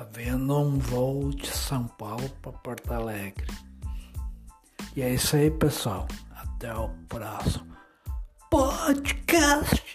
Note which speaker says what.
Speaker 1: Havendo um voo de São Paulo para Porto Alegre. E é isso aí, pessoal. Até o próximo podcast.